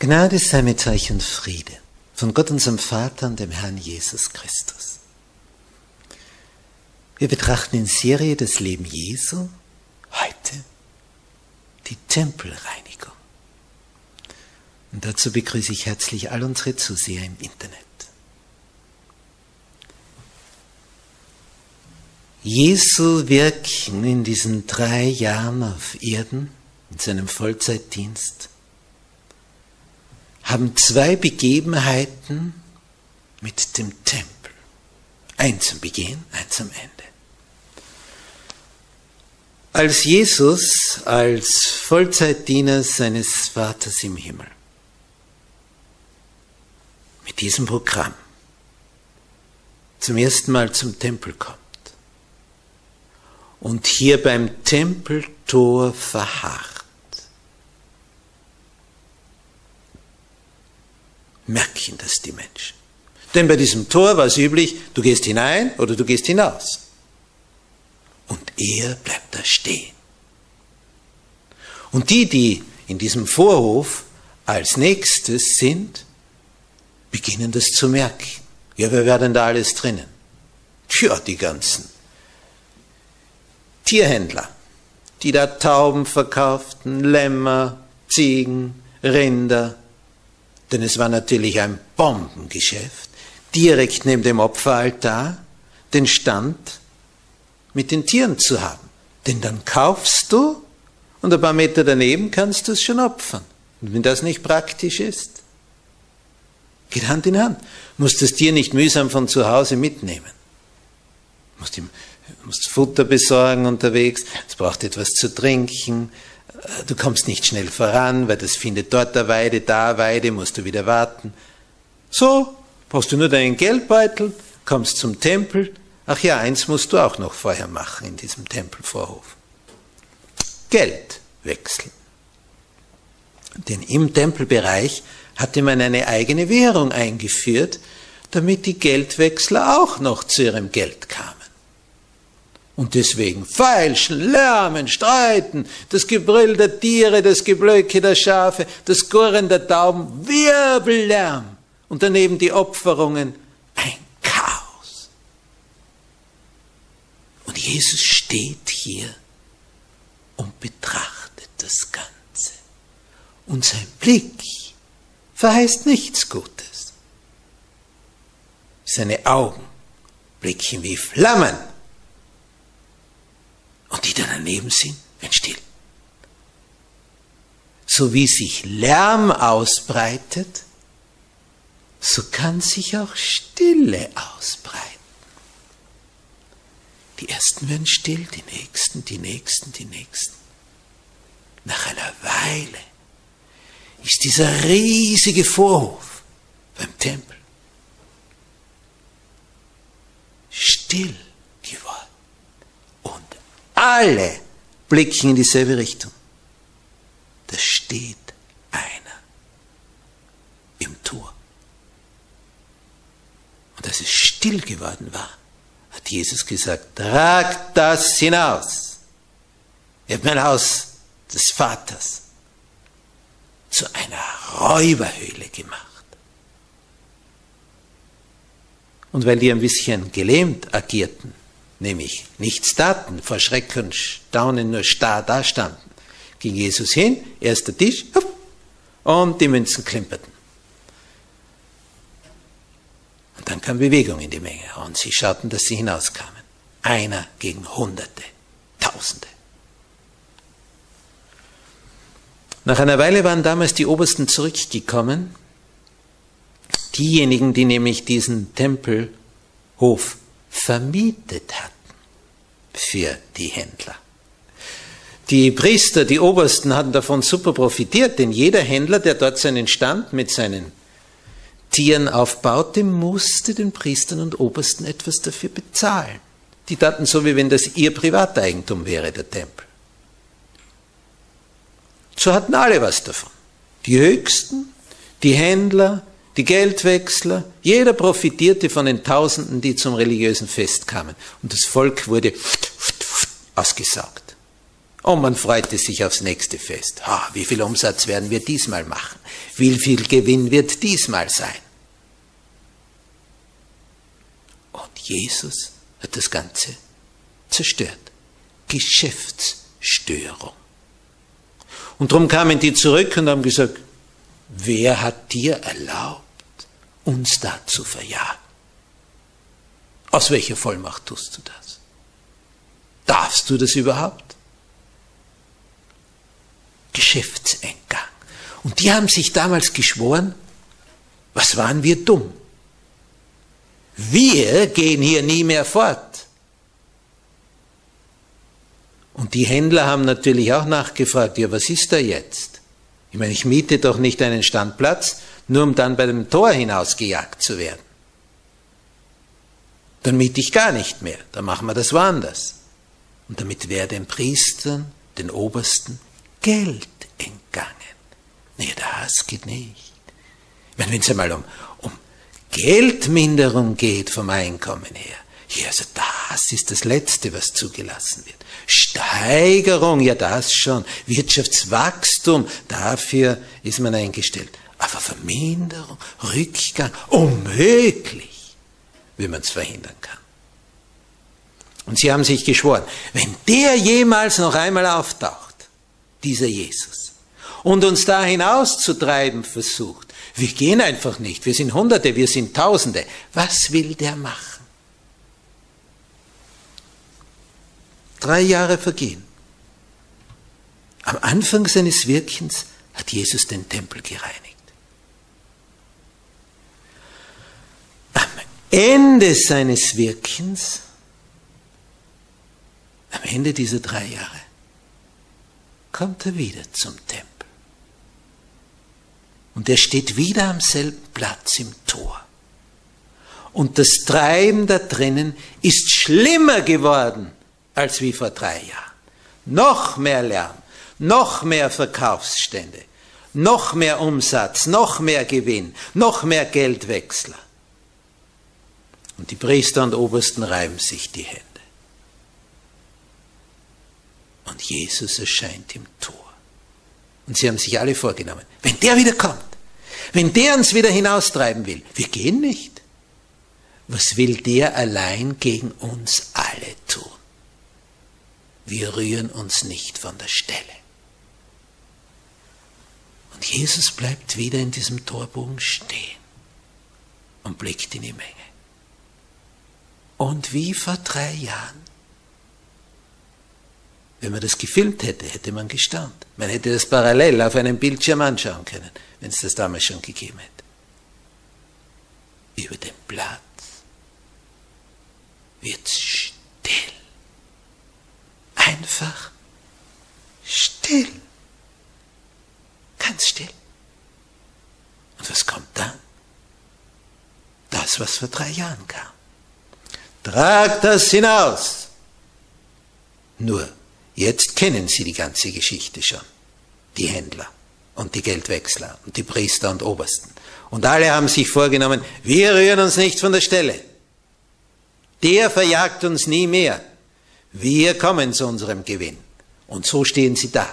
Gnade sei mit euch und Friede von Gott unserem Vater und dem Herrn Jesus Christus. Wir betrachten in Serie das Leben Jesu heute die Tempelreinigung. Und dazu begrüße ich herzlich all unsere Zuseher im Internet. Jesu Wirken in diesen drei Jahren auf Erden, in seinem Vollzeitdienst, haben zwei Begebenheiten mit dem Tempel. Eins am Beginn, eins am Ende. Als Jesus als Vollzeitdiener seines Vaters im Himmel mit diesem Programm zum ersten Mal zum Tempel kommt und hier beim Tempeltor verharrt, merken das die Menschen. Denn bei diesem Tor war es üblich, du gehst hinein oder du gehst hinaus. Und er bleibt da stehen. Und die, die in diesem Vorhof als nächstes sind, beginnen das zu merken. Ja, wer wäre denn da alles drinnen? Tja, die ganzen Tierhändler, die da Tauben verkauften, Lämmer, Ziegen, Rinder, denn es war natürlich ein Bombengeschäft, direkt neben dem Opferaltar den Stand mit den Tieren zu haben. Denn dann kaufst du und ein paar Meter daneben kannst du es schon opfern. Und wenn das nicht praktisch ist, geht Hand in Hand. Musst das Tier nicht mühsam von zu Hause mitnehmen. Musst ihm musst Futter besorgen unterwegs, es braucht etwas zu trinken, du kommst nicht schnell voran, weil das findet dort eine Weide, da Weide, musst du wieder warten. So, brauchst du nur deinen Geldbeutel, kommst zum Tempel. Ach ja, eins musst du auch noch vorher machen in diesem Tempelvorhof. Geld wechseln. Denn im Tempelbereich hatte man eine eigene Währung eingeführt, damit die Geldwechsler auch noch zu ihrem Geld kamen. Und deswegen feilschen, lärmen, streiten, das Gebrüll der Tiere, das Geblöcke der Schafe, das Gurren der Tauben, Wirbellärm. Und daneben die Opferungen, ein Chaos. Und Jesus steht hier und betrachtet das Ganze. Und sein Blick verheißt nichts Gutes. Seine Augen blicken wie Flammen daneben sind, werden still. So wie sich Lärm ausbreitet, so kann sich auch Stille ausbreiten. Die ersten werden still, die nächsten, die nächsten, die nächsten. Nach einer Weile ist dieser riesige Vorhof beim Tempel still geworden alle blicken in dieselbe Richtung. Da steht einer im Tor. Und als es still geworden war, hat Jesus gesagt, trag das hinaus. Ihr habt mein Haus des Vaters zu einer Räuberhöhle gemacht. Und weil die ein bisschen gelähmt agierten, nämlich nichts taten, vor Schreck und Staunen nur starr dastanden, ging Jesus hin, erster Tisch, und die Münzen klimperten. Und dann kam Bewegung in die Menge und sie schauten, dass sie hinauskamen. Einer gegen Hunderte, Tausende. Nach einer Weile waren damals die Obersten zurückgekommen, diejenigen, die nämlich diesen Tempelhof vermietet hatten für die Händler. Die Priester, die Obersten hatten davon super profitiert, denn jeder Händler, der dort seinen Stand mit seinen Tieren aufbaute, musste den Priestern und Obersten etwas dafür bezahlen. Die taten so, wie wenn das ihr Privateigentum wäre, der Tempel. So hatten alle was davon. Die Höchsten, die Händler, die Geldwechsler, jeder profitierte von den Tausenden, die zum religiösen Fest kamen. Und das Volk wurde ausgesaugt. Und man freute sich aufs nächste Fest. Ha, wie viel Umsatz werden wir diesmal machen? Wie viel Gewinn wird diesmal sein? Und Jesus hat das Ganze zerstört. Geschäftsstörung. Und darum kamen die zurück und haben gesagt, wer hat dir erlaubt, uns da zu verjagen? Aus welcher Vollmacht tust du das? Darfst du das überhaupt? Geschäftseingang. Und die haben sich damals geschworen, was waren wir dumm? Wir gehen hier nie mehr fort. Und die Händler haben natürlich auch nachgefragt, ja, was ist da jetzt? Ich meine, ich miete doch nicht einen Standplatz, nur um dann bei dem Tor hinausgejagt zu werden. Dann miete ich gar nicht mehr, dann machen wir das woanders. Und damit wäre den Priestern, den Obersten, Geld entgangen. Nee, das geht nicht. Ich meine, wenn es einmal um, um Geldminderung geht vom Einkommen her, ja, also das ist das Letzte, was zugelassen wird. Steigerung, ja das schon. Wirtschaftswachstum, dafür ist man eingestellt. Aber Verminderung, Rückgang, unmöglich, wie man es verhindern kann. Und sie haben sich geschworen, wenn der jemals noch einmal auftaucht, dieser Jesus, und uns da hinauszutreiben versucht, wir gehen einfach nicht, wir sind Hunderte, wir sind Tausende, was will der machen? Drei Jahre vergehen. Am Anfang seines Wirkens hat Jesus den Tempel gereinigt. Am Ende seines Wirkens, am Ende dieser drei Jahre, kommt er wieder zum Tempel. Und er steht wieder am selben Platz im Tor. Und das Treiben da drinnen ist schlimmer geworden als wie vor drei Jahren. Noch mehr Lärm, noch mehr Verkaufsstände, noch mehr Umsatz, noch mehr Gewinn, noch mehr Geldwechsler. Und die Priester und Obersten reiben sich die Hände. Und Jesus erscheint im Tor. Und sie haben sich alle vorgenommen, wenn der wieder kommt, wenn der uns wieder hinaustreiben will, wir gehen nicht. Was will der allein gegen uns alle tun? wir rühren uns nicht von der Stelle. Und Jesus bleibt wieder in diesem Torbogen stehen und blickt in die Menge. Und wie vor drei Jahren, wenn man das gefilmt hätte, hätte man gestaunt. Man hätte das parallel auf einem Bildschirm anschauen können, wenn es das damals schon gegeben hätte. Über den Platz wird es still einfach still. Ganz still. Und was kommt dann? Das, was vor drei Jahren kam. Trag das hinaus. Nur, jetzt kennen Sie die ganze Geschichte schon. Die Händler und die Geldwechsler und die Priester und Obersten. Und alle haben sich vorgenommen, wir rühren uns nicht von der Stelle. Der verjagt uns nie mehr. Wir kommen zu unserem Gewinn. Und so stehen sie da.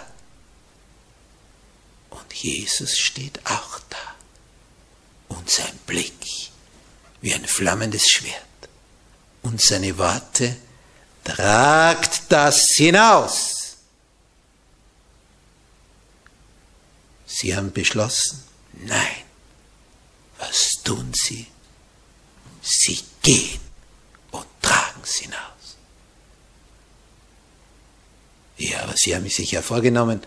Und Jesus steht auch da. Und sein Blick wie ein flammendes Schwert. Und seine Worte tragt das hinaus. Sie haben beschlossen, nein, was tun sie? Sie gehen und tragen es hinaus. Ja, aber Sie haben sich ja vorgenommen,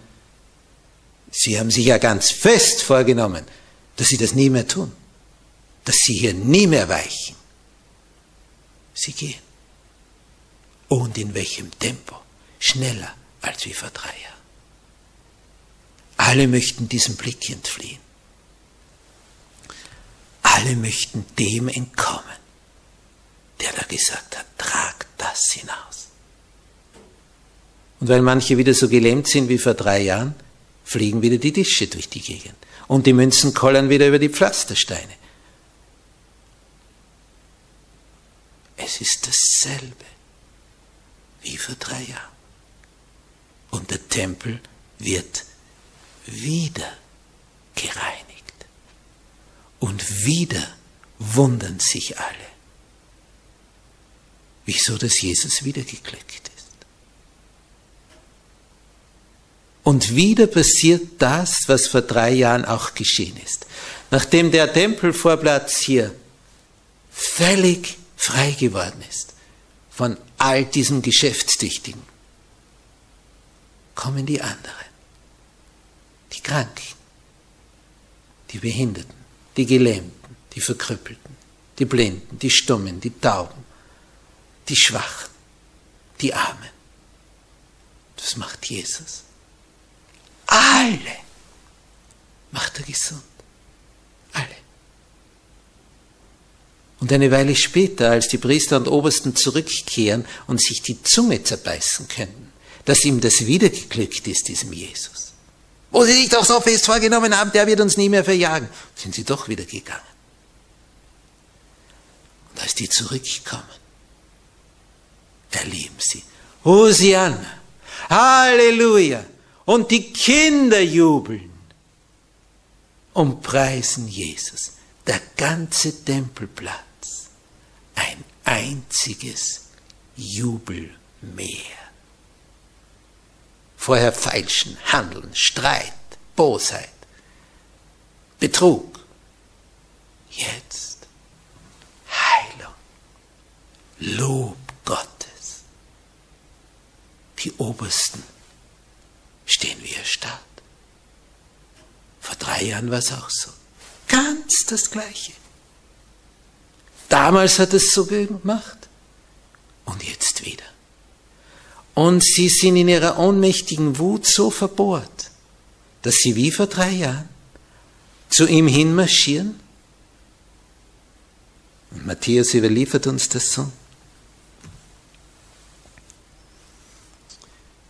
Sie haben sich ja ganz fest vorgenommen, dass Sie das nie mehr tun, dass Sie hier nie mehr weichen. Sie gehen. Und in welchem Tempo? Schneller als wie vor drei Jahren. Alle möchten diesem Blick entfliehen. Alle möchten dem entkommen, der da gesagt hat, trag das hinaus. Und weil manche wieder so gelähmt sind wie vor drei Jahren, fliegen wieder die Tische durch die Gegend. Und die Münzen kollern wieder über die Pflastersteine. Es ist dasselbe wie vor drei Jahren. Und der Tempel wird wieder gereinigt. Und wieder wundern sich alle, wieso das Jesus wiedergeglückt ist. Und wieder passiert das, was vor drei Jahren auch geschehen ist. Nachdem der Tempelvorplatz hier völlig frei geworden ist von all diesem Geschäftstüchtigen, kommen die anderen, die Kranken, die Behinderten, die Gelähmten, die Verkrüppelten, die Blinden, die Stummen, die Tauben, die Schwachen, die Armen. Das macht Jesus. Alle macht er gesund. Alle. Und eine Weile später, als die Priester und Obersten zurückkehren und sich die Zunge zerbeißen können, dass ihm das wiedergeglückt ist, diesem Jesus. Wo sie sich doch so fest vorgenommen haben, der wird uns nie mehr verjagen, sind sie doch wieder gegangen. Und als die zurückkommen, erleben sie, Hosianna, Halleluja, und die Kinder jubeln und preisen Jesus. Der ganze Tempelplatz, ein einziges Jubelmeer. Vorher Feilschen, Handeln, Streit, Bosheit, Betrug. Jetzt Heilung, Lob Gottes. Die Obersten stehen wie erstarrt. Vor drei Jahren war es auch so. Ganz das Gleiche. Damals hat es so gemacht und jetzt wieder. Und sie sind in ihrer ohnmächtigen Wut so verbohrt, dass sie wie vor drei Jahren zu ihm hinmarschieren. Und Matthäus überliefert uns das so.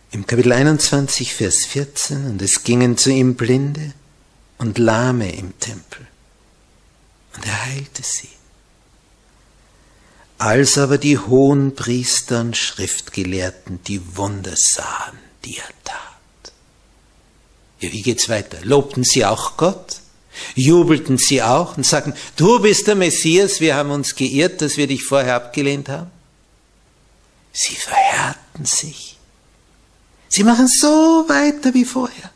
Im Kapitel 21, Vers 14, und es gingen zu ihm Blinde und Lahme im Tempel, und er heilte sie. Als aber die hohen Priester und Schriftgelehrten die Wunder sahen, die er tat. Ja, wie geht's weiter? Lobten sie auch Gott? Jubelten sie auch und sagten, du bist der Messias, wir haben uns geirrt, dass wir dich vorher abgelehnt haben? Sie verhärten sich Sie machen so weiter wie vorher.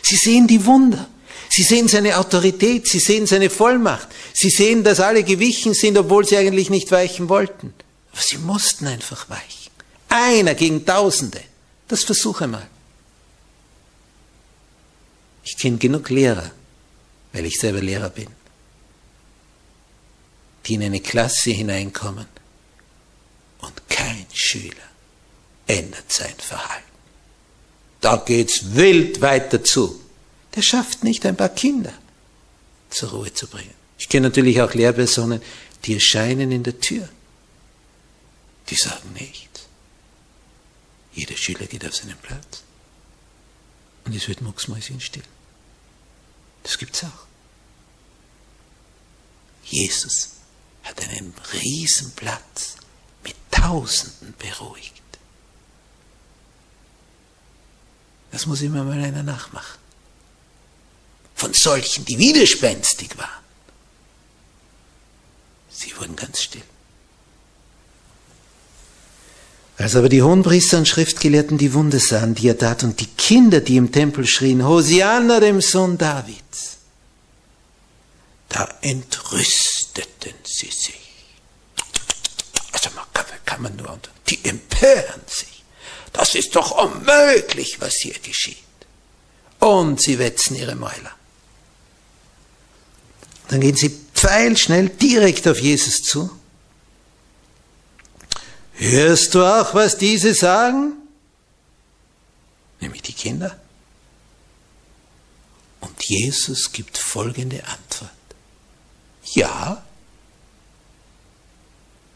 Sie sehen die Wunder. Sie sehen seine Autorität, sie sehen seine Vollmacht, sie sehen, dass alle gewichen sind, obwohl sie eigentlich nicht weichen wollten. Aber sie mussten einfach weichen. Einer gegen Tausende. Das versuche mal. Ich kenne genug Lehrer, weil ich selber Lehrer bin, die in eine Klasse hineinkommen und kein Schüler ändert sein Verhalten. Da geht's wild weiter zu. Der schafft nicht ein paar Kinder zur Ruhe zu bringen. Ich kenne natürlich auch Lehrpersonen, die erscheinen in der Tür. Die sagen nichts. Jeder Schüler geht auf seinen Platz. Und es wird mucksmäuschen still. Das gibt's auch. Jesus hat einen riesen Platz mit Tausenden beruhigt. Das muss immer mal einer nachmachen. Von solchen, die widerspenstig waren. Sie wurden ganz still. Als aber die Hohenpriester und Schriftgelehrten die Wunde sahen, die er tat, und die Kinder, die im Tempel schrien, Hosianna dem Sohn Davids, da entrüsteten sie sich. Also man kann, kann man nur, die empören sich. Das ist doch unmöglich, was hier geschieht. Und sie wetzen ihre Mäuler. Dann gehen sie pfeilschnell direkt auf Jesus zu Hörst du auch, was diese sagen? Nämlich die Kinder. Und Jesus gibt folgende Antwort. Ja.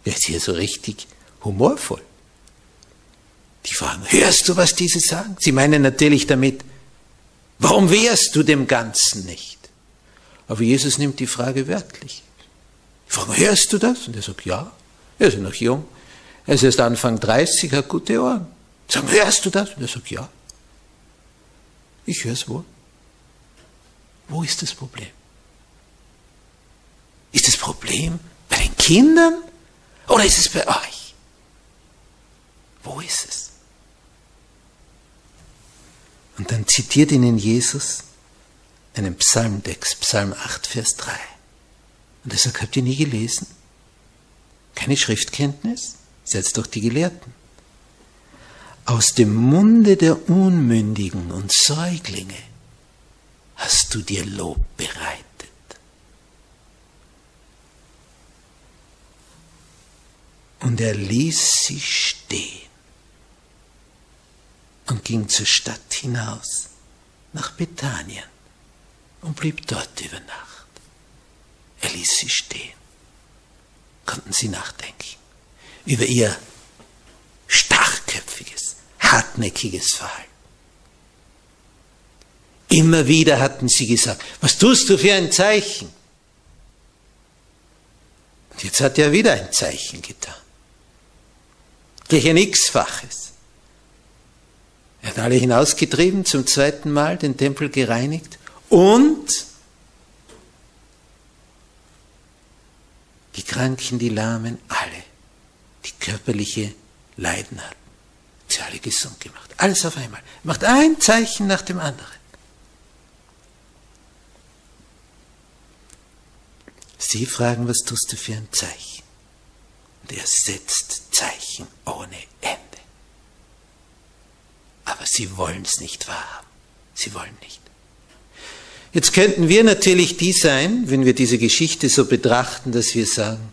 Er ist hier so richtig humorvoll. Die fragen, hörst du, was diese sagen? Sie meinen natürlich damit, warum wehrst du dem Ganzen nicht? Aber Jesus nimmt die Frage wörtlich. Die fragen, hörst du das? Und er sagt, ja. Er ist noch jung. Er ist erst Anfang 30, hat gute Ohren. Sagen, hörst du das? Und er sagt, ja. Ich höre es wohl. Wo ist das Problem? Ist das Problem bei den Kindern oder ist es bei euch? Wo ist es? Und dann zitiert ihnen Jesus einen Psalmtext, Psalm 8, Vers 3. Und er sagt, habt ihr nie gelesen? Keine Schriftkenntnis? Setzt doch die Gelehrten. Aus dem Munde der Unmündigen und Säuglinge hast du dir Lob bereitet. Und er ließ sie stehen und ging zur Stadt hinaus nach Bethanien und blieb dort über Nacht. Er ließ sie stehen. Konnten sie nachdenken über ihr starkköpfiges, hartnäckiges Verhalten. Immer wieder hatten sie gesagt, was tust du für ein Zeichen? Und jetzt hat er wieder ein Zeichen getan. Gleich ein x-faches. Er hat alle hinausgetrieben, zum zweiten Mal den Tempel gereinigt und die Kranken, die Lahmen, alle die körperliche Leiden hatten. Sie alle gesund gemacht. Alles auf einmal. Macht ein Zeichen nach dem anderen. Sie fragen, was tust du für ein Zeichen? Und er setzt Zeichen ohne Ende. Aber sie wollen es nicht wahrhaben. Sie wollen nicht. Jetzt könnten wir natürlich die sein, wenn wir diese Geschichte so betrachten, dass wir sagen,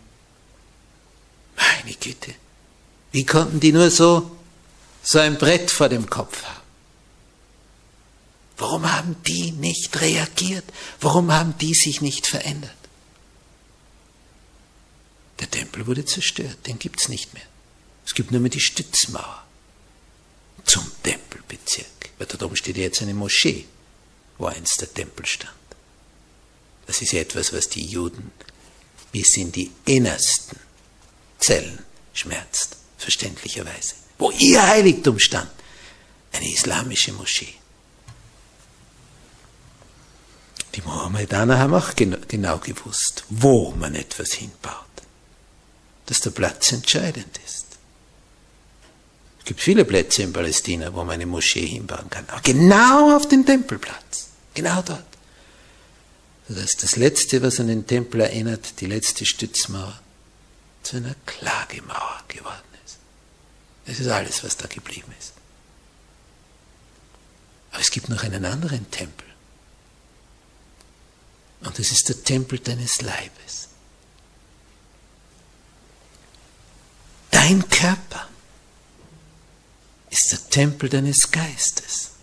meine Güte, wie konnten die nur so, so ein Brett vor dem Kopf haben? Warum haben die nicht reagiert? Warum haben die sich nicht verändert? Der Tempel wurde zerstört, den gibt es nicht mehr. Es gibt nur mehr die Stützmauer zum Tempelbezirk. Weil dort oben steht jetzt eine Moschee, wo einst der Tempel stand. Das ist etwas, was die Juden bis in die innersten Zellen schmerzt, verständlicherweise. Wo ihr Heiligtum stand, eine islamische Moschee. Die Mohammedaner haben auch genau gewusst, wo man etwas hinbaut. Dass der Platz entscheidend ist. Es gibt viele Plätze in Palästina, wo man eine Moschee hinbauen kann. Aber genau auf dem Tempelplatz. Genau dort. Das ist das Letzte, was an den Tempel erinnert, die letzte Stützmauer zu einer Klagemauer geworden ist. Das ist alles, was da geblieben ist. Aber es gibt noch einen anderen Tempel. Und das ist der Tempel deines Leibes. Dein Körper ist der Tempel deines Geistes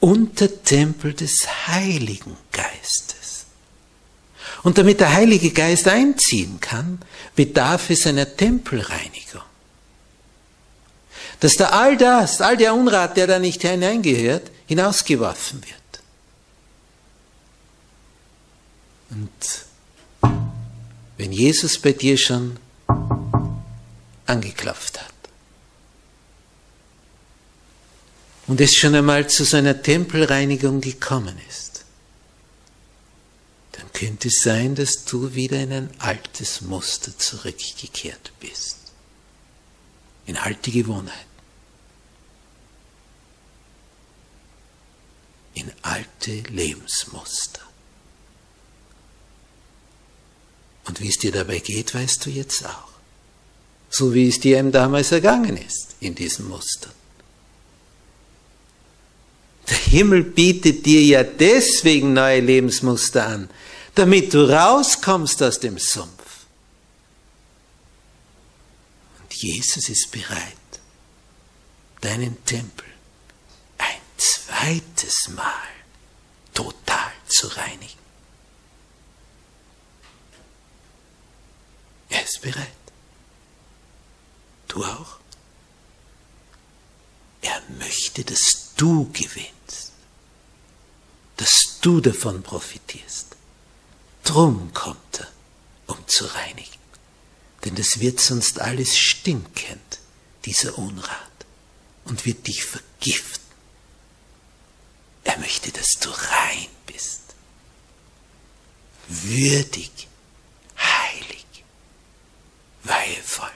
und der Tempel des Heiligen Geistes. Und damit der Heilige Geist einziehen kann, bedarf es einer Tempelreinigung. Dass da all das, all der Unrat, der da nicht hineingehört, hinausgeworfen wird. Und wenn Jesus bei dir schon angeklopft hat und es schon einmal zu seiner Tempelreinigung gekommen ist, dann könnte es sein, dass du wieder in ein altes Muster zurückgekehrt bist, in alte Gewohnheiten, in alte Lebensmuster. Und wie es dir dabei geht, weißt du jetzt auch. So wie es dir eben damals ergangen ist in diesem Muster. Der Himmel bietet dir ja deswegen neue Lebensmuster an, damit du rauskommst aus dem Sumpf. Und Jesus ist bereit, deinen Tempel ein zweites Mal total zu reinigen. Er ist bereit. Du auch? Er möchte, dass du gewinnst, dass du davon profitierst. Drum kommt er, um zu reinigen. Denn das wird sonst alles stinkend, dieser Unrat, und wird dich vergiften. Er möchte, dass du rein bist, würdig, heilig, weihevoll.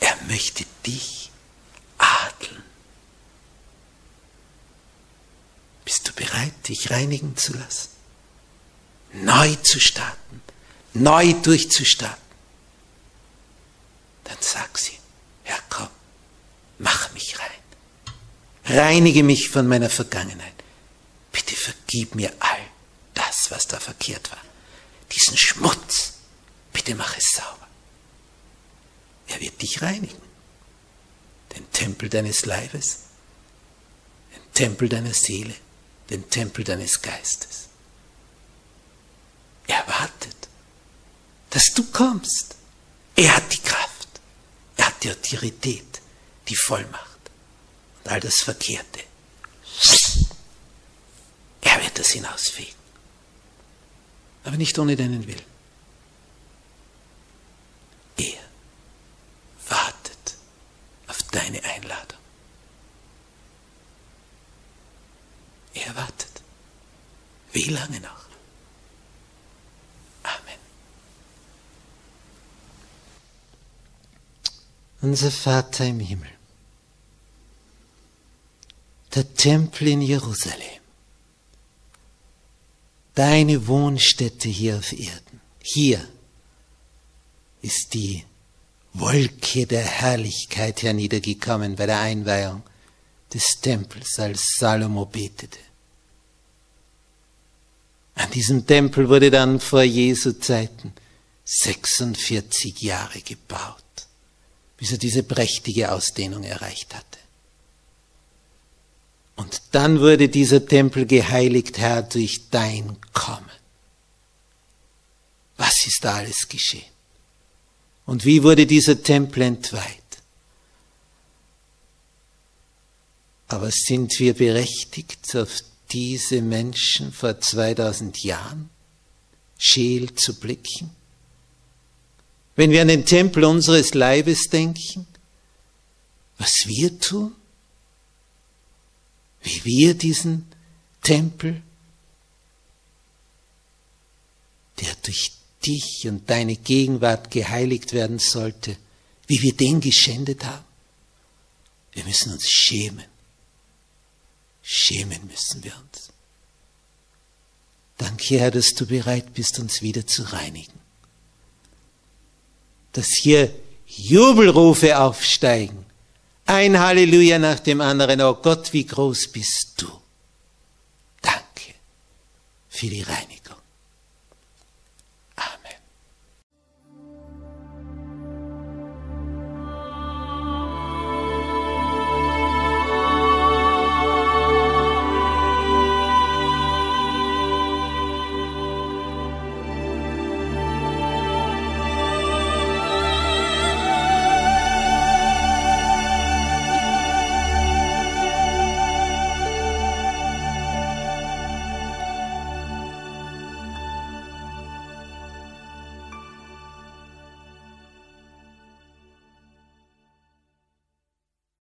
Er möchte dich adeln. Bist du bereit, dich reinigen zu lassen? Neu zu starten, neu durchzustarten. Dann sag sie, Herr, komm, mach mich rein. Reinige mich von meiner Vergangenheit. Bitte vergib mir all das, was da verkehrt war. Diesen Schmutz, bitte mach es sauber. Er wird dich reinigen. Den Tempel deines Leibes, den Tempel deiner Seele, den Tempel deines Geistes. Er wartet, dass du kommst. Er hat die Kraft, er hat die Autorität, die Vollmacht und all das Verkehrte. Er wird das hinausfegen. Aber nicht ohne deinen Willen. Er wartet auf deine Einladung. Er wartet. Wie lange noch? Amen. Unser Vater im Himmel, der Tempel in Jerusalem, deine Wohnstätte hier auf Erden, hier ist die Wolke der Herrlichkeit herniedergekommen bei der Einweihung des Tempels, als Salomo betete. An diesem Tempel wurde dann vor Jesu Zeiten 46 Jahre gebaut, bis er diese prächtige Ausdehnung erreicht hatte. Und dann wurde dieser Tempel geheiligt, Herr, durch dein Kommen. Was ist da alles geschehen? Und wie wurde dieser Tempel entweiht? Aber sind wir berechtigt, auf diese Menschen vor 2000 Jahren scheel zu blicken? Wenn wir an den Tempel unseres Leibes denken, was wir tun, wie wir diesen Tempel, der durch dich und deine Gegenwart geheiligt werden sollte, wie wir den geschändet haben. Wir müssen uns schämen. Schämen müssen wir uns. Danke, Herr, dass du bereit bist, uns wieder zu reinigen. Dass hier Jubelrufe aufsteigen. Ein Halleluja nach dem anderen. Oh Gott, wie groß bist du. Danke für die Reinigung.